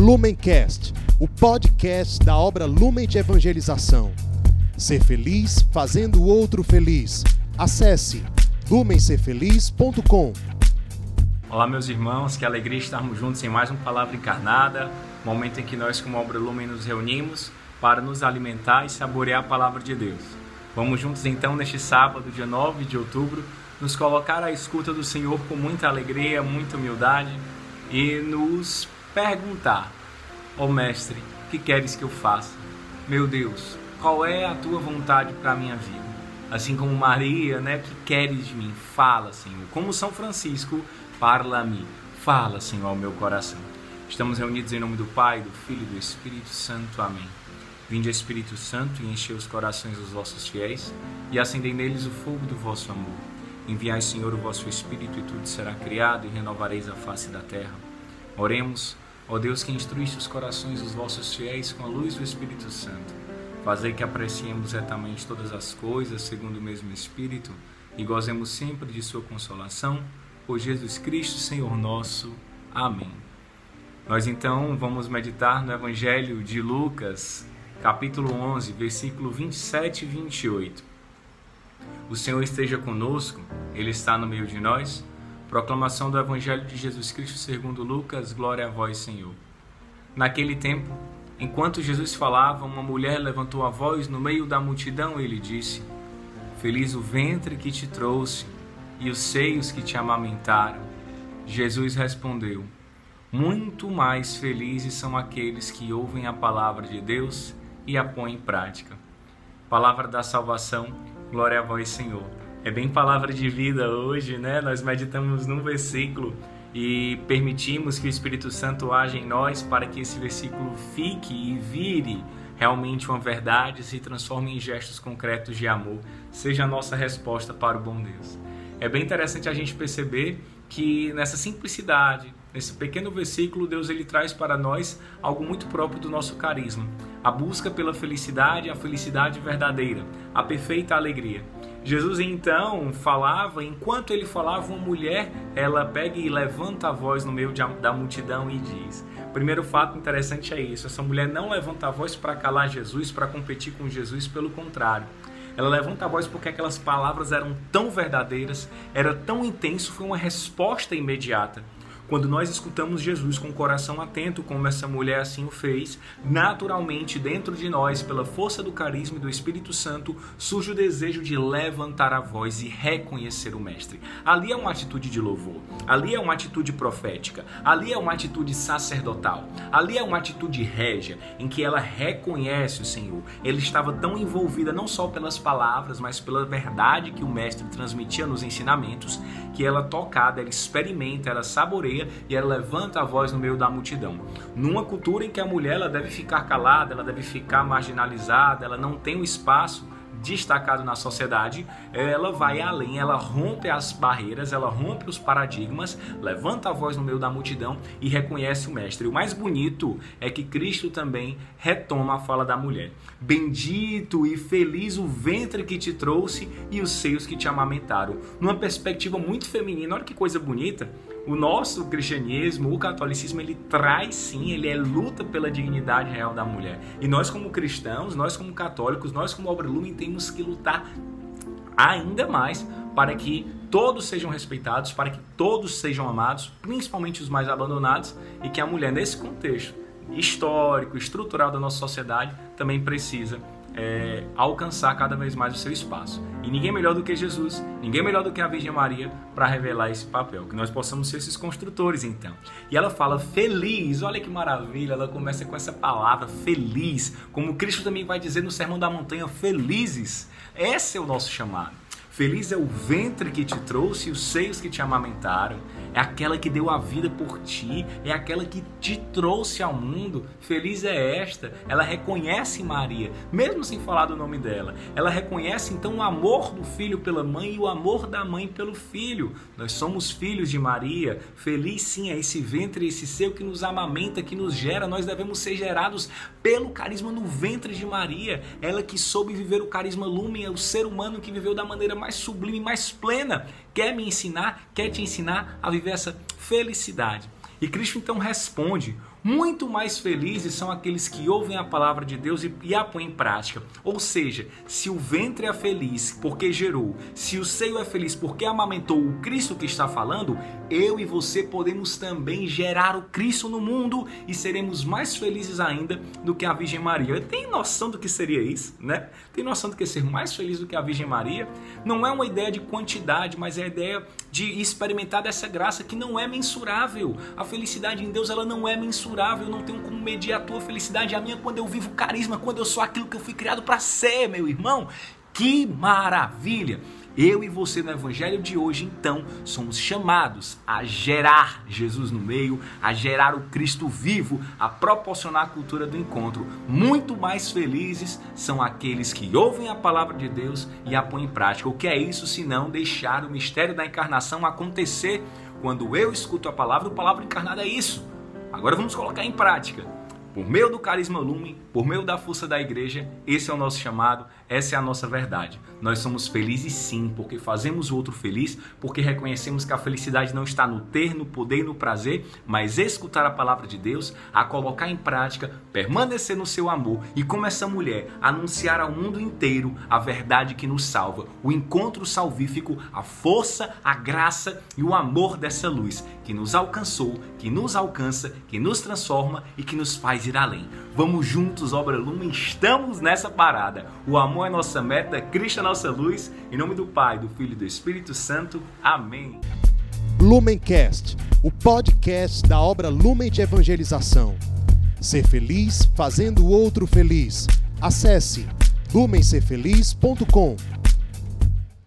Lumencast, o podcast da obra Lumen de Evangelização. Ser feliz fazendo o outro feliz. Acesse lumencerfeliz.com. Olá, meus irmãos, que alegria estarmos juntos em mais uma palavra encarnada, momento em que nós, como obra Lumen, nos reunimos para nos alimentar e saborear a palavra de Deus. Vamos juntos então neste sábado, dia 9 de outubro, nos colocar à escuta do Senhor com muita alegria, muita humildade e nos perguntar: Ó oh, Mestre, que queres que eu faça? Meu Deus, qual é a tua vontade para a minha vida? Assim como Maria, né, que queres de mim? Fala, Senhor. Como São Francisco, parla-me. Fala, Senhor, ao meu coração. Estamos reunidos em nome do Pai, do Filho e do Espírito Santo. Amém. Vinde, Espírito Santo, e enchei os corações dos vossos fiéis e acendei neles o fogo do vosso amor. Enviai, Senhor, o vosso Espírito e tudo será criado e renovareis a face da terra. Oremos, ó Deus que instruíste os corações dos vossos fiéis com a luz do Espírito Santo. Fazei que apreciemos retamente todas as coisas segundo o mesmo Espírito e gozemos sempre de sua consolação. Por Jesus Cristo, Senhor nosso. Amém. Nós então vamos meditar no Evangelho de Lucas, capítulo 11, versículo 27 e 28. O Senhor esteja conosco, Ele está no meio de nós. Proclamação do Evangelho de Jesus Cristo segundo Lucas, glória a vós, Senhor. Naquele tempo, enquanto Jesus falava, uma mulher levantou a voz no meio da multidão e lhe disse: Feliz o ventre que te trouxe e os seios que te amamentaram. Jesus respondeu: Muito mais felizes são aqueles que ouvem a palavra de Deus e a põem em prática. Palavra da salvação, glória a vós, Senhor. É bem palavra de vida hoje, né? Nós meditamos num versículo e permitimos que o Espírito Santo age em nós para que esse versículo fique e vire realmente uma verdade, se transforme em gestos concretos de amor, seja a nossa resposta para o bom Deus. É bem interessante a gente perceber que nessa simplicidade, nesse pequeno versículo, Deus ele traz para nós algo muito próprio do nosso carisma, a busca pela felicidade, a felicidade verdadeira, a perfeita alegria. Jesus então falava, enquanto ele falava, uma mulher, ela pega e levanta a voz no meio da multidão e diz. Primeiro fato interessante é isso, essa mulher não levanta a voz para calar Jesus, para competir com Jesus, pelo contrário. Ela levanta a voz porque aquelas palavras eram tão verdadeiras, era tão intenso, foi uma resposta imediata. Quando nós escutamos Jesus com o coração atento, como essa mulher assim o fez, naturalmente dentro de nós, pela força do carisma e do Espírito Santo, surge o desejo de levantar a voz e reconhecer o Mestre. Ali é uma atitude de louvor, ali é uma atitude profética, ali é uma atitude sacerdotal, ali é uma atitude régia, em que ela reconhece o Senhor. Ele estava tão envolvida não só pelas palavras, mas pela verdade que o Mestre transmitia nos ensinamentos, que ela tocada, ela experimenta, ela saboreia e ela levanta a voz no meio da multidão. Numa cultura em que a mulher ela deve ficar calada, ela deve ficar marginalizada, ela não tem o espaço destacado na sociedade, ela vai além, ela rompe as barreiras, ela rompe os paradigmas, levanta a voz no meio da multidão e reconhece o mestre. O mais bonito é que Cristo também retoma a fala da mulher. Bendito e feliz o ventre que te trouxe e os seios que te amamentaram. Numa perspectiva muito feminina, olha que coisa bonita. O nosso cristianismo, o catolicismo, ele traz sim, ele é luta pela dignidade real da mulher. E nós como cristãos, nós como católicos, nós como obra lumen temos que lutar ainda mais para que todos sejam respeitados, para que todos sejam amados, principalmente os mais abandonados, e que a mulher nesse contexto histórico, estrutural da nossa sociedade também precisa é, alcançar cada vez mais o seu espaço. E ninguém melhor do que Jesus, ninguém melhor do que a Virgem Maria para revelar esse papel. Que nós possamos ser esses construtores, então. E ela fala feliz, olha que maravilha, ela começa com essa palavra feliz, como Cristo também vai dizer no Sermão da Montanha: felizes. Esse é o nosso chamado. Feliz é o ventre que te trouxe e os seios que te amamentaram é aquela que deu a vida por ti, é aquela que te trouxe ao mundo. Feliz é esta. Ela reconhece Maria, mesmo sem falar do nome dela. Ela reconhece então o amor do filho pela mãe e o amor da mãe pelo filho. Nós somos filhos de Maria. Feliz sim é esse ventre, esse seu que nos amamenta, que nos gera. Nós devemos ser gerados pelo carisma no ventre de Maria. Ela que soube viver o carisma lumen, é o ser humano que viveu da maneira mais sublime, mais plena. Quer me ensinar, quer te ensinar a viver essa felicidade. E Cristo então responde Muito mais felizes são aqueles que ouvem a palavra de Deus e, e, a põem em prática. Ou seja, se o ventre é feliz porque gerou, se o seio é feliz porque amamentou o Cristo que está falando, eu e você podemos também gerar o Cristo no mundo e seremos mais felizes ainda do que a Virgem Maria. Tem noção do que seria isso, né? Tem noção do que é ser mais feliz do que a Virgem Maria? Não é uma ideia de quantidade, mas é a ideia de experimentar dessa graça que não é mensurável. A felicidade em Deus ela não é mensurável. Eu não tenho como medir a tua felicidade, a minha quando eu vivo carisma, quando eu sou aquilo que eu fui criado para ser, meu irmão. Que maravilha! Eu e você no evangelho de hoje, então, somos chamados a gerar Jesus no meio, a gerar o Cristo vivo, a proporcionar a cultura do encontro. Muito mais felizes são aqueles que ouvem a palavra de Deus e a põem em prática. O que é isso se não deixar o mistério da encarnação acontecer? Quando eu escuto a palavra, a palavra encarnada é isso. Agora vamos colocar em prática. Por meio do carisma lume, por meio da força da igreja, esse é o nosso chamado, essa é a nossa verdade. Nós somos felizes sim, porque fazemos o outro feliz, porque reconhecemos que a felicidade não está no ter, no poder e no prazer, mas escutar a palavra de Deus, a colocar em prática, permanecer no seu amor e como essa mulher anunciar ao mundo inteiro a verdade que nos salva, o encontro salvífico, a força, a graça e o amor dessa luz que nos alcançou, que nos alcança, que nos transforma e que nos faz ir além. Vamos juntos, obra Lumen, estamos nessa parada. O amor é nossa meta, Cristo é nossa luz. Em nome do Pai, do Filho e do Espírito Santo. Amém. Lumencast, o podcast da obra Lumen de Evangelização. Ser feliz fazendo o outro feliz. Acesse lumencerfeliz.com.